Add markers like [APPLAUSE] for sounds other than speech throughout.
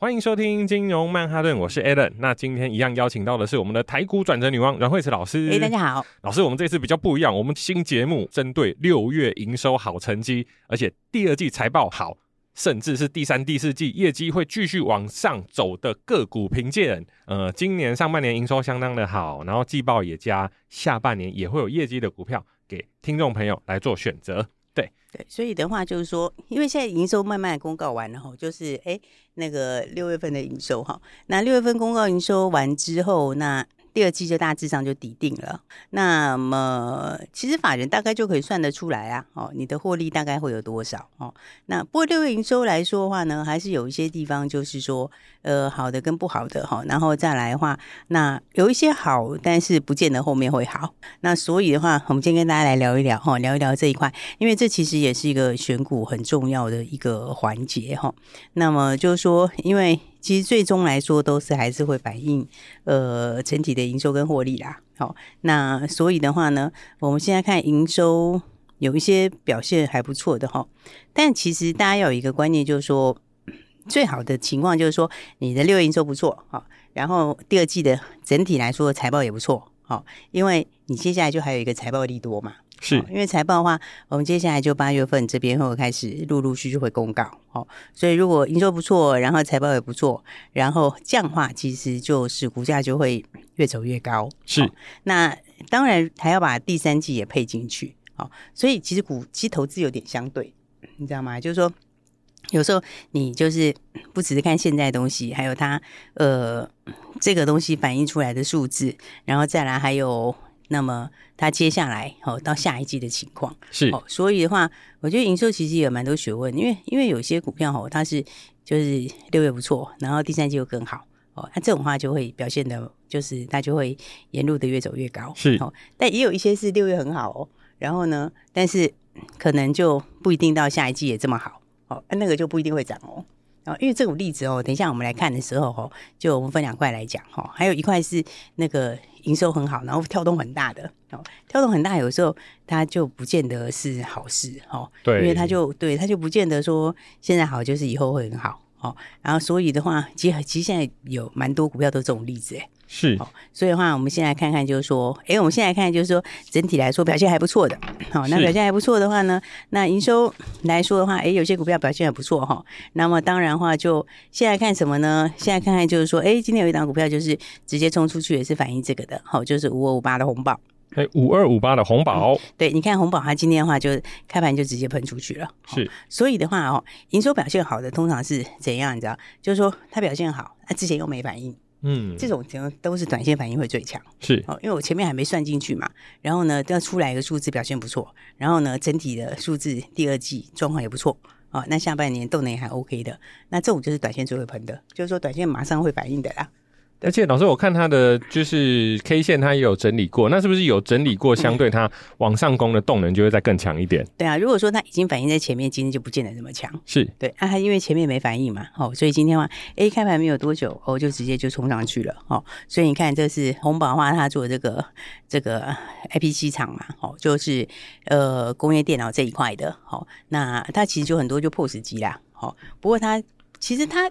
欢迎收听金融曼哈顿，我是 Alan。那今天一样邀请到的是我们的台股转折女王阮惠慈老师。哎，大家好，老师，我们这次比较不一样，我们新节目针对六月营收好成绩，而且第二季财报好，甚至是第三、第四季业绩会继续往上走的个股评鉴。呃，今年上半年营收相当的好，然后季报也加，下半年也会有业绩的股票给听众朋友来做选择。对对，所以的话就是说，因为现在营收慢慢公告完了哈，就是哎，那个六月份的营收哈，那六月份公告营收完之后，那。第二季就大致上就抵定了，那么其实法人大概就可以算得出来啊，哦，你的获利大概会有多少哦？那不过六月营收来说的话呢，还是有一些地方就是说，呃，好的跟不好的哈，然后再来的话，那有一些好，但是不见得后面会好。那所以的话，我们今天跟大家来聊一聊哈，聊一聊这一块，因为这其实也是一个选股很重要的一个环节哈。那么就是说，因为。其实最终来说都是还是会反映呃整体的营收跟获利啦。好，那所以的话呢，我们现在看营收有一些表现还不错的哈。但其实大家要有一个观念，就是说最好的情况就是说你的六月营收不错哈，然后第二季的整体来说财报也不错好，因为你接下来就还有一个财报利多嘛。是，因为财报的话，我们接下来就八月份这边会开始陆陆续续会公告，哦，所以如果营收不错，然后财报也不错，然后这样的话，其实就是股价就会越走越高。是，那当然还要把第三季也配进去，哦，所以其实股其实投资有点相对，你知道吗？就是说有时候你就是不只是看现在的东西，还有它呃这个东西反映出来的数字，然后再来还有。那么它接下来哦，到下一季的情况。是。哦，所以的话，我觉得营收其实也有蛮多学问，因为因为有些股票哦，它是就是六月不错，然后第三季又更好。哦，那这种话就会表现的，就是它就会沿路的越走越高。是。哦，但也有一些是六月很好哦，然后呢，但是可能就不一定到下一季也这么好。哦，那个就不一定会涨哦，哦，因为这种例子哦，等一下我们来看的时候哦，就我们分两块来讲哈，还有一块是那个。营收很好，然后跳动很大的哦，跳动很大，有时候它就不见得是好事哦。对，因为它就对它就不见得说现在好就是以后会很好哦。然后所以的话，其实其实现在有蛮多股票都这种例子诶。是，哦所以的话，我们先来看看，就是说，哎，我们现在看，就是说，整体来说表现还不错的。好，那表现还不错的话呢，那营收来说的话，哎，有些股票表现还不错哈。那么当然的话，就现在看什么呢？现在看看就是说，哎，今天有一档股票就是直接冲出去，也是反映这个的。好，就是五二五八的红宝。哎，五二五八的红宝。嗯，对，你看红宝，它今天的话就开盘就直接喷出去了。是，所以的话哦，营收表现好的通常是怎样？你知道，就是说它表现好，它之前又没反应。嗯，这种情况都是短线反应会最强，是哦，因为我前面还没算进去嘛，然后呢，要出来一个数字表现不错，然后呢，整体的数字第二季状况也不错，哦，那下半年动能也还 OK 的，那这种就是短线最会喷的，就是说短线马上会反应的啦。而且老师，我看他的就是 K 线，他也有整理过，那是不是有整理过，相对它往上攻的动能就会再更强一点？对啊，如果说它已经反映在前面，今天就不见得这么强。是对，那、啊、它因为前面没反应嘛，哦，所以今天的话，A 开盘没有多久，哦，就直接就冲上去了，哦，所以你看，这是红宝花它做这个这个 IPC 厂嘛，哦，就是呃工业电脑这一块的，哦，那它其实就很多就 POS 机啦，哦，不过它其实它。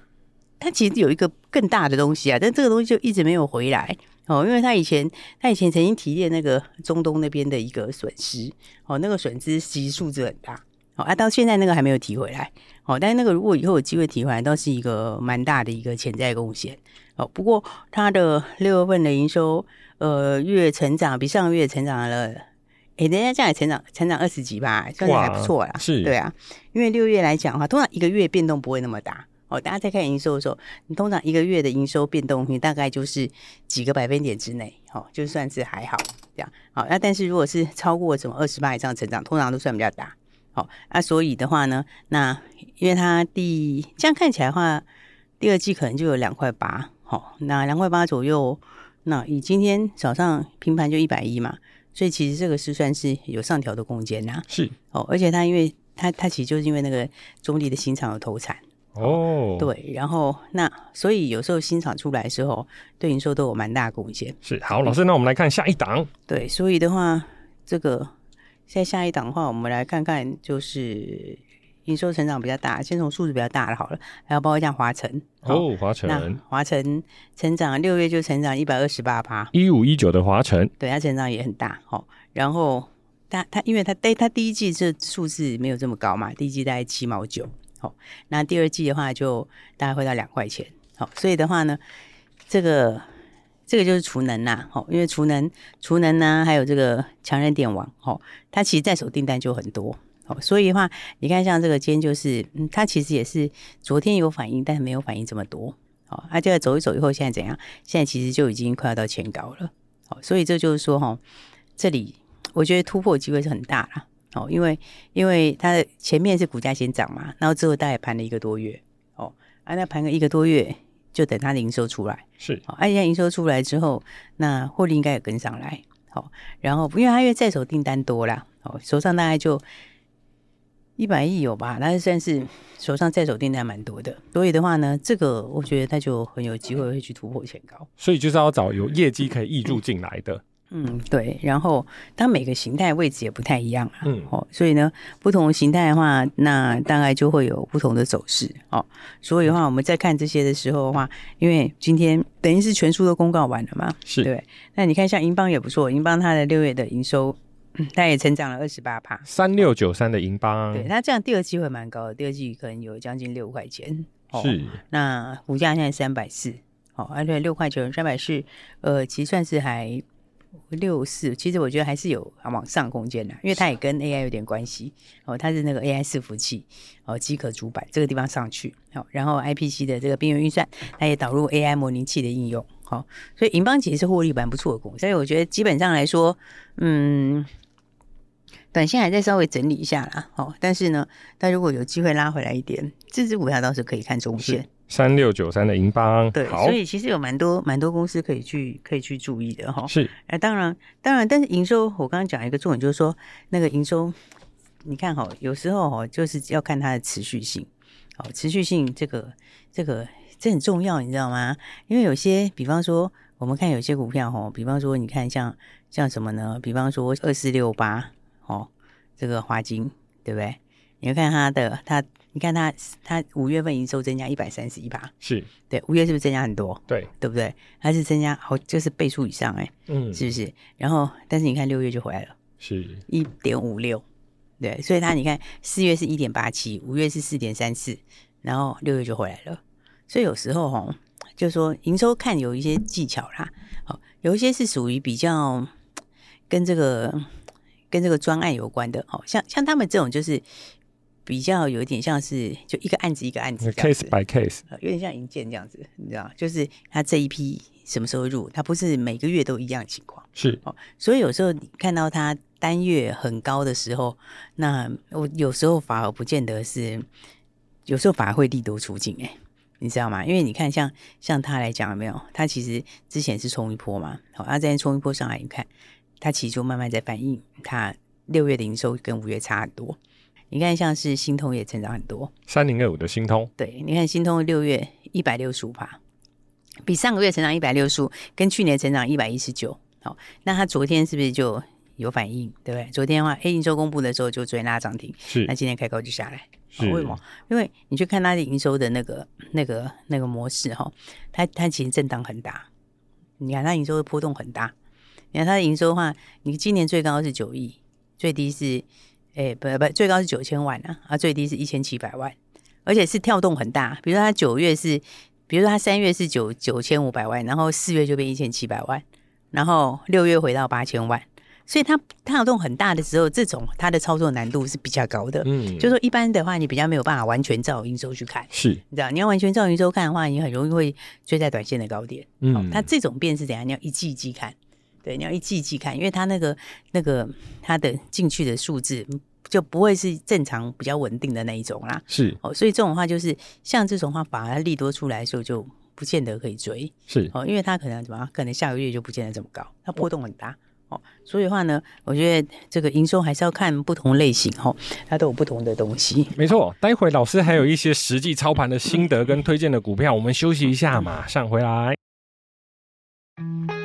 它其实有一个更大的东西啊，但这个东西就一直没有回来。哦，因为他以前他以前曾经提炼那个中东那边的一个损失。哦，那个损失其实数字很大。哦，啊，到现在那个还没有提回来。哦，但是那个如果以后有机会提回来，倒是一个蛮大的一个潜在贡献。哦。不过它的六月份的营收呃月成长比上个月成长了，诶，人家这样也成长成长二十几吧，算是还不错啦，是。对啊，因为六月来讲的话，通常一个月变动不会那么大。哦，大家在看营收的时候，你通常一个月的营收变动，你大概就是几个百分点之内，哦，就算是还好这样。好，那但是如果是超过什么二十八以上成长，通常都算比较大。好，那所以的话呢，那因为它第这样看起来的话，第二季可能就有两块八，好，那两块八左右，那以今天早上平盘就一百一嘛，所以其实这个是算是有上调的空间呐。是，哦，而且它因为。它它其实就是因为那个中立的新厂有投产哦，对，然后那所以有时候新厂出来的时候，对营收都有蛮大贡献。是好，老师，那我们来看下一档。对，所以的话，这个在下一档的话，我们来看看就是营收成长比较大，先从数字比较大的好了，还有包括像华晨。哦，华晨，那华晨成长六月就成长一百二十八趴，一五一九的华晨，对，它成长也很大，好，然后。它它因为它对它第一季这数字没有这么高嘛，第一季大概七毛九，好，那第二季的话就大概会到两块钱，好，所以的话呢，这个这个就是储能呐，好，因为储能储能呢，还有这个强韧电网，好，它其实在手订单就很多，好，所以的话，你看像这个今天就是，嗯，它其实也是昨天有反应，但是没有反应这么多，好，它这个走一走以后，现在怎样？现在其实就已经快要到前高了，好，所以这就是说，哈，这里。我觉得突破机会是很大啦，哦，因为因为它的前面是股价先涨嘛，然后之后大概盘了一个多月，哦，啊，那盘个一个多月，就等它的营收出来，是，哦，而且营收出来之后，那获利应该也跟上来，哦，然后因为它因为在手订单多啦，哦，手上大概就一百亿有吧，那算是手上在手订单蛮多的，所以的话呢，这个我觉得它就很有机会会去突破前高，所以就是要找有业绩可以溢注进来的。嗯，对，然后它每个形态位置也不太一样啊，嗯，哦，所以呢，不同形态的话，那大概就会有不同的走势，哦，所以的话，我们在看这些的时候的话，因为今天等于是全数都公告完了嘛，是对，那你看像银邦也不错，银邦它的六月的营收，嗯，它也成长了二十八帕，三六九三的银邦，对，它这样第二季会蛮高的，第二季可能有将近六块钱，哦、是，那股价现在三百四，哦，而且六块九三百四，呃，其实算是还。六四，其实我觉得还是有往上空间的，因为它也跟 AI 有点关系哦。它是那个 AI 伺服器哦，机壳主板这个地方上去好，然后 IPC 的这个边缘运算，它也导入 AI 模拟器的应用好，所以银邦其实是获利蛮不错的股，所以我觉得基本上来说，嗯，短线还在稍微整理一下啦。好，但是呢，它如果有机会拉回来一点，这支股票倒是可以看中线。三六九三的银邦，对，所以其实有蛮多蛮多公司可以去可以去注意的哈。是，哎，当然当然，但是营收我刚刚讲一个重点，就是说那个营收，你看哈，有时候哈就是要看它的持续性，好，持续性这个这个这很重要，你知道吗？因为有些，比方说我们看有些股票哈，比方说你看像像什么呢？比方说二四六八哦，这个华金，对不对？你要看它的它。你看它，它五月份营收增加一百三十一趴，是对，五月是不是增加很多？对，对不对？它是增加好，就是倍数以上哎，嗯，是不是？然后，但是你看六月就回来了，是一点五六，对，所以它你看四月是一点八七，五月是四点三四，然后六月就回来了。所以有时候哈，就说营收看有一些技巧啦，好，有一些是属于比较跟这个跟这个专案有关的，好像像他们这种就是。比较有一点像是就一个案子一个案子，case by case，有点像银建这样子，你知道，就是他这一批什么时候入，他不是每个月都一样的情况，是哦，所以有时候你看到他单月很高的时候，那我有时候反而不见得是，有时候反而会利多出尽哎，你知道吗？因为你看像像他来讲有没有，他其实之前是冲一波嘛，好，他之前冲一波上来，你看他其实就慢慢在反映，他六月的营收跟五月差很多。你看，像是新通也成长很多，三零二五的新通，对，你看新通六月一百六十五趴，比上个月成长一百六十五，跟去年成长一百一十九。好，那它昨天是不是就有反应？对不对？昨天的话，A 营收公布的时候就昨天拉涨停，是。那今天开高就下来，是为什么？因为你去看它的营收的那个、那个、那个模式哈，它它其实震荡很大。你看它营收的波动很大。你看它的营收的话，你今年最高是九亿，最低是。哎，不不，最高是九千万啊，啊，最低是一千七百万，而且是跳动很大。比如说，它九月是，比如说它三月是九九千五百万，然后四月就变一千七百万，然后六月回到八千万，所以它跳动很大的时候，这种它的操作难度是比较高的。嗯，就是说一般的话，你比较没有办法完全照营收去看，是，你知道，你要完全照营收看的话，你很容易会追在短线的高点。嗯，哦、它这种变是怎样？你要一季一季看。对，你要一季一季看，因为它那个那个它的进去的数字就不会是正常比较稳定的那一种啦。是哦，所以这种话就是像这种话，反而利多出来的时候就不见得可以追。是哦，因为它可能怎么样，可能下个月就不见得这么高，它波动很大。哦。所以的话呢，我觉得这个营收还是要看不同类型哦，它都有不同的东西。没错，待会老师还有一些实际操盘的心得跟推荐的股票，我们休息一下，马上回来。欢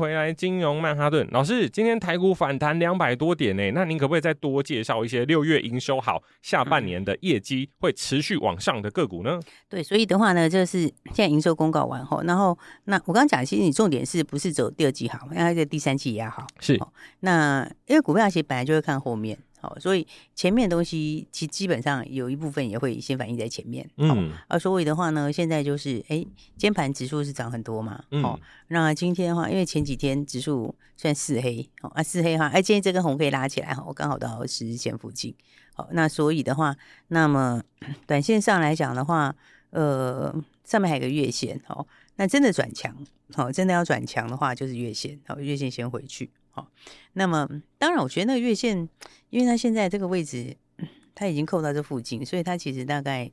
回来，金融曼哈顿老师。今天台股反弹两百多点呢，那您可不可以再多介绍一些六月营收好、下半年的业绩会持续往上的个股呢？对，所以的话呢，就是现在营收公告完后，然后那我刚刚讲，其实你重点是不是走第二季好，应该在第三季也好。是，那因为股票其实本来就会看后面。好，所以前面的东西其实基本上有一部分也会先反映在前面。嗯，啊所以的话呢，现在就是哎，今盘指数是涨很多嘛。嗯，那今天的话，因为前几天指数算四黑，哦啊四黑的话，哎，今天这根红可以拉起来哈，我刚好到十日线附近。好，那所以的话，那么 [CLEARS THROAT] 短线上来讲的话，呃，上面还有个月线，哦，那真的转强，好，真的要转强的话，就是月线，好，月线先回去。好，那么当然，我觉得那个月线，因为它现在这个位置，它已经扣到这附近，所以它其实大概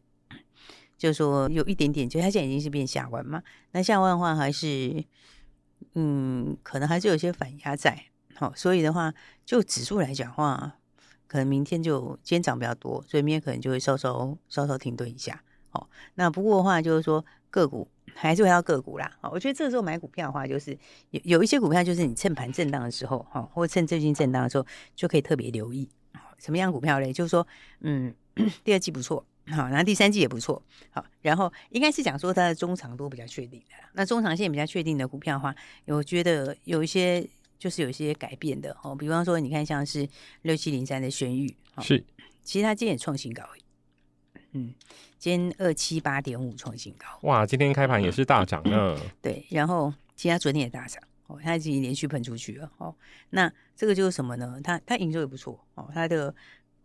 就说有一点点，就它现在已经是变下弯嘛。那下弯的话，还是嗯，可能还是有些反压在。好，所以的话，就指数来讲话，可能明天就今天涨比较多，所以明天可能就会稍稍稍稍停顿一下。好，那不过的话，就是说个股。还是回到个股啦，好，我觉得这个时候买股票的话，就是有有一些股票，就是你趁盘震荡的时候，哈，或趁最近震荡的时候，就可以特别留意，什么样股票嘞？就是说，嗯，第二季不错，好，然后第三季也不错，好，然后应该是讲说它的中长都比较确定的，那中长线比较确定的股票的话，我觉得有一些就是有一些改变的，哦，比方说你看像是六七零三的轩裕，是，其实它今天也创新高。嗯，今天二七八点五创新高，哇！今天开盘也是大涨呢、嗯。[CLEARS THROAT] 对，然后其他昨天也大涨哦，它已经连续喷出去了哦。那这个就是什么呢？它它营收也不错哦，它的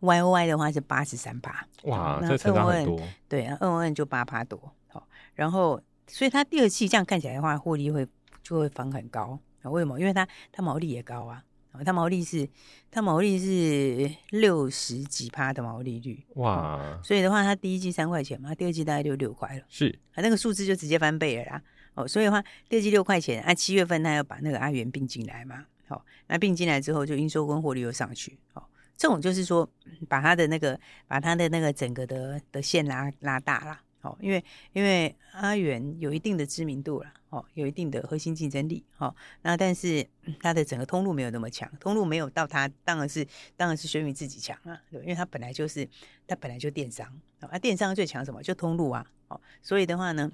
Y O Y 的话是八十三趴，哇，这成长很多。对啊，二 O N 就八趴多，好，然后所以它第二季这样看起来的话，获利会就会翻很高啊？为什么？因为它它毛利也高啊。它毛利是它毛利是六十几趴的毛利率，哇！所以的话，它第一季三块钱嘛，第二季大概就六块了，是啊，那个数字就直接翻倍了啦。哦，所以的话，第二季六块钱，啊，七月份它要把那个阿元并进来嘛，好、哦，那并进来之后，就营收跟获利又上去，哦，这种就是说，把它的那个，把它的那个整个的的线拉拉大了，哦，因为因为阿元有一定的知名度了，哦，有一定的核心竞争力，哦，那但是它的整个通路没有那么强，通路没有到它，当然是当然是轩宇自己强啊，对，因为它本来就是它本来就电商，啊，电商最强什么？就通路啊，哦，所以的话呢。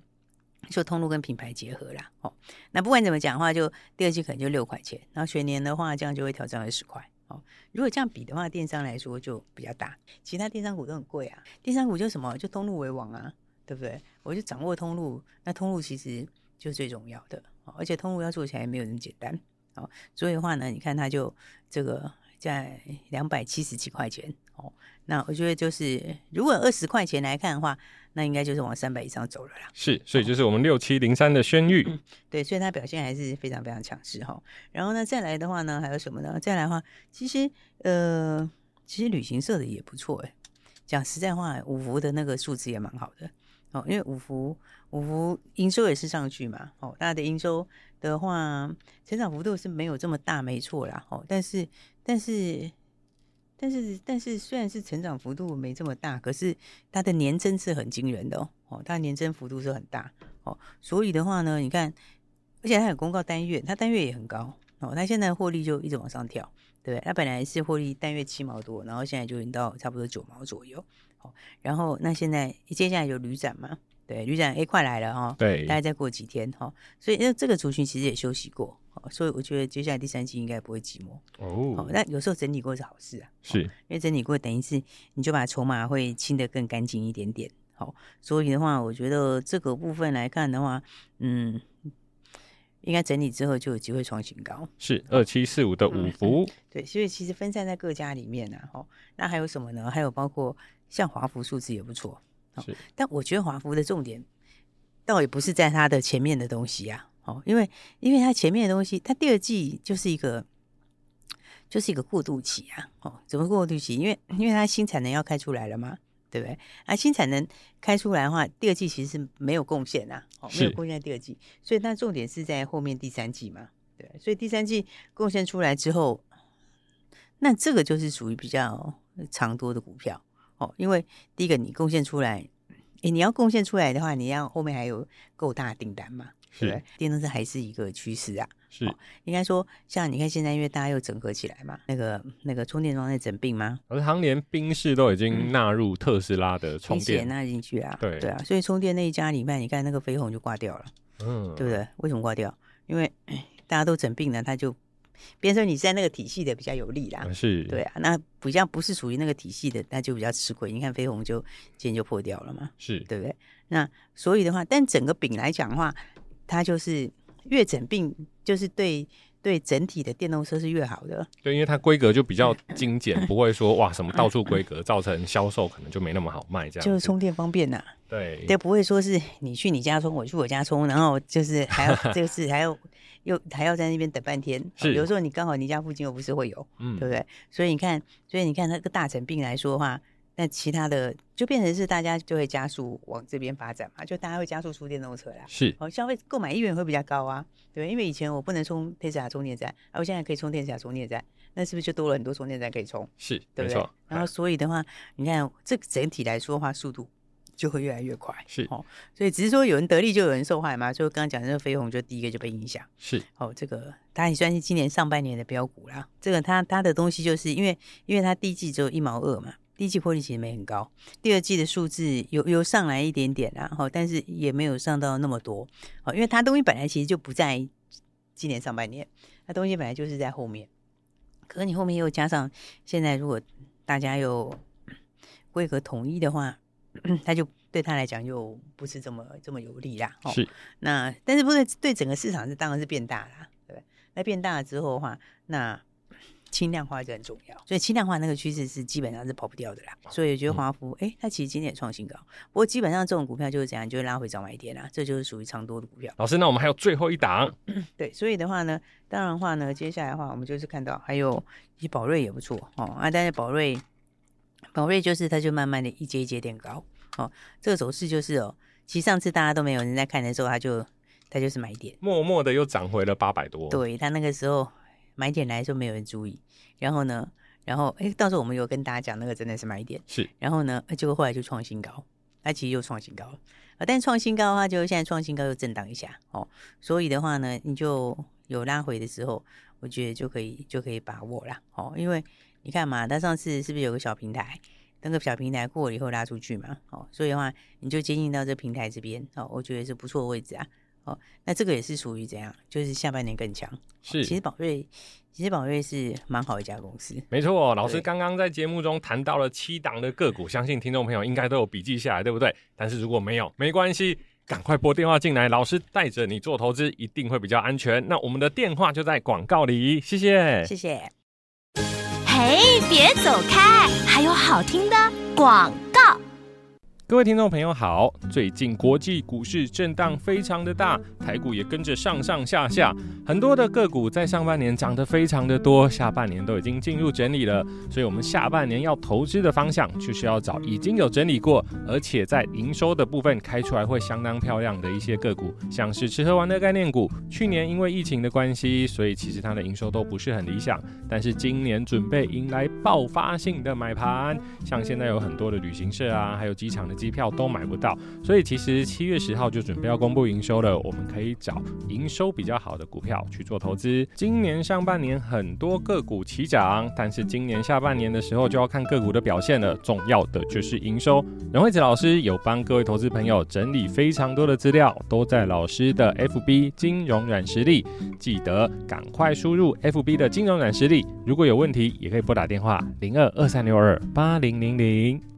就通路跟品牌结合啦，哦，那不管怎么讲的话，就第二季可能就六块钱，然后全年的话，这样就会调整二十块，哦。如果这样比的话，电商来说就比较大，其他电商股都很贵啊。电商股就什么，就通路为王啊，对不对？我就掌握通路，那通路其实就是最重要的，哦，而且通路要做起来也没有那么简单，哦，所以的话呢，你看它就这个在两百七十几块钱，哦，那我觉得就是如果二十块钱来看的话。那应该就是往三百以上走了啦。是，所以就是我们六七零三的轩誉、嗯，对，所以它表现还是非常非常强势哈。然后呢，再来的话呢，还有什么呢？再来的话，其实呃，其实旅行社的也不错哎。讲实在话，五福的那个数字也蛮好的哦，因为五福五福营收也是上去嘛。哦，它的营收的话，成长幅度是没有这么大，没错啦。哦，但是但是。但是，但是虽然是成长幅度没这么大，可是它的年增是很惊人的哦。哦，它年增幅度是很大哦。所以的话呢，你看，而且它有公告单月，它单月也很高哦。它现在获利就一直往上跳，对？它本来是获利单月七毛多，然后现在就已经到差不多九毛左右。好，然后那现在接下来有旅展嘛？对，旅展 A 快来了哈。对，大概再过几天哈。所以那这个族群其实也休息过。所以我觉得接下来第三季应该不会寂寞哦。那有时候整理过是好事啊，是因为整理过等于是你就把筹码会清得更干净一点点。好，所以的话，我觉得这个部分来看的话，嗯，应该整理之后就有机会创新高。是二七四五的五福、嗯，对，所以其实分散在各家里面呢、啊。哦，那还有什么呢？还有包括像华福数字也不错。是，但我觉得华福的重点倒也不是在它的前面的东西啊。哦，因为因为它前面的东西，它第二季就是一个就是一个过渡期啊。哦，怎么过渡期？因为因为它新产能要开出来了嘛，对不对？啊，新产能开出来的话，第二季其实是没有贡献呐，哦，没有贡献在第二季，所以那重点是在后面第三季嘛，对。所以第三季贡献出来之后，那这个就是属于比较长多的股票哦，因为第一个你贡献出来，诶，你要贡献出来的话，你要后面还有够大的订单嘛。对，电动车还是一个趋势啊。是，哦、应该说，像你看现在，因为大家又整合起来嘛，那个那个充电桩在整并吗？而行连宾士都已经纳入特斯拉的充电，纳进去啊。对对啊，所以充电那一家里面，你看那个飞鸿就挂掉了，嗯，对不对？为什么挂掉？因为大家都整并了，他就，别说你在那个体系的比较有利啦。是，对啊，那比较不是属于那个体系的，那就比较吃亏。你看飞鸿就今天就破掉了嘛，是对不对？那所以的话，但整个饼来讲的话。它就是越整并，就是对对整体的电动车是越好的。对，因为它规格就比较精简，[LAUGHS] 不会说哇什么到处规格，造成销售可能就没那么好卖。这样就是充电方便呐、啊。对，对，不会说是你去你家充，我去我家充，然后就是还要 [LAUGHS] 这个是还要又还要在那边等半天。是，有时候你刚好你家附近又不是会有，嗯，对不对？所以你看，所以你看那个大整并来说的话。那其他的就变成是大家就会加速往这边发展嘛，就大家会加速出电动车啦。是，哦，消费购买意愿会比较高啊，对，因为以前我不能充特斯拉充电站，而我现在可以充特斯拉充电站，那是不是就多了很多充电站可以充？是，对不对？然后所以的话，你看这个整体来说的话，速度就会越来越快。是，哦，所以只是说有人得利就有人受害嘛，所以刚刚讲的那个飞鸿就第一个就被影响。是，哦，这个它也算是今年上半年的标股啦。这个它它的东西就是因为因为它第一季只有一毛二嘛。第一季获利其实没很高，第二季的数字有有上来一点点啦，哈，但是也没有上到那么多，哦，因为它东西本来其实就不在今年上半年，它东西本来就是在后面，可是你后面又加上现在如果大家又规格统一的话，它就对他来讲又不是这么这么有利啦，哦，是，那但是不是对整个市场是当然是变大啦，对，那变大了之后的话，那轻量化就很重要，所以轻量化那个趋势是基本上是跑不掉的啦。所以我觉得华孚，哎、嗯，它其实今天也创新高。不过基本上这种股票就是这样，就会拉回早买点啦，这就是属于长多的股票。老师，那我们还有最后一档，[CLEARS THROAT] 对，所以的话呢，当然的话呢，接下来的话，我们就是看到还有一些宝瑞也不错哦啊，但是宝瑞，宝瑞就是它就慢慢的一阶一阶垫高哦，这个走势就是哦，其实上次大家都没有人在看的时候，它就它就是买点，默默的又涨回了八百多。对，它那个时候。买点来的时候没有人注意，然后呢，然后哎，到时候我们有跟大家讲那个真的是买点，是，然后呢，结果后来就创新高，它其实又创新高了。啊，但创新高的话，就现在创新高又震荡一下哦，所以的话呢，你就有拉回的时候，我觉得就可以就可以把握啦哦，因为你看嘛，它上次是不是有个小平台，那个小平台过了以后拉出去嘛，哦，所以的话你就接近到这平台这边哦，我觉得是不错的位置啊。哦，那这个也是属于怎样？就是下半年更强。是，其实宝瑞，其实宝瑞是蛮好一家公司。没错，老师刚刚在节目中谈到了七档的个股，相信听众朋友应该都有笔记下来，对不对？但是如果没有，没关系，赶快拨电话进来，老师带着你做投资，一定会比较安全。那我们的电话就在广告里，谢谢，谢谢。嘿，别走开，还有好听的广告。各位听众朋友好，最近国际股市震荡非常的大，台股也跟着上上下下，很多的个股在上半年涨得非常的多，下半年都已经进入整理了，所以我们下半年要投资的方向就是要找已经有整理过，而且在营收的部分开出来会相当漂亮的一些个股，像是吃喝玩乐概念股，去年因为疫情的关系，所以其实它的营收都不是很理想，但是今年准备迎来爆发性的买盘，像现在有很多的旅行社啊，还有机场的。机票都买不到，所以其实七月十号就准备要公布营收了。我们可以找营收比较好的股票去做投资。今年上半年很多个股齐涨，但是今年下半年的时候就要看个股的表现了。重要的就是营收。任惠子老师有帮各位投资朋友整理非常多的资料，都在老师的 FB 金融软实力，记得赶快输入 FB 的金融软实力。如果有问题，也可以拨打电话零二二三六二八零零零。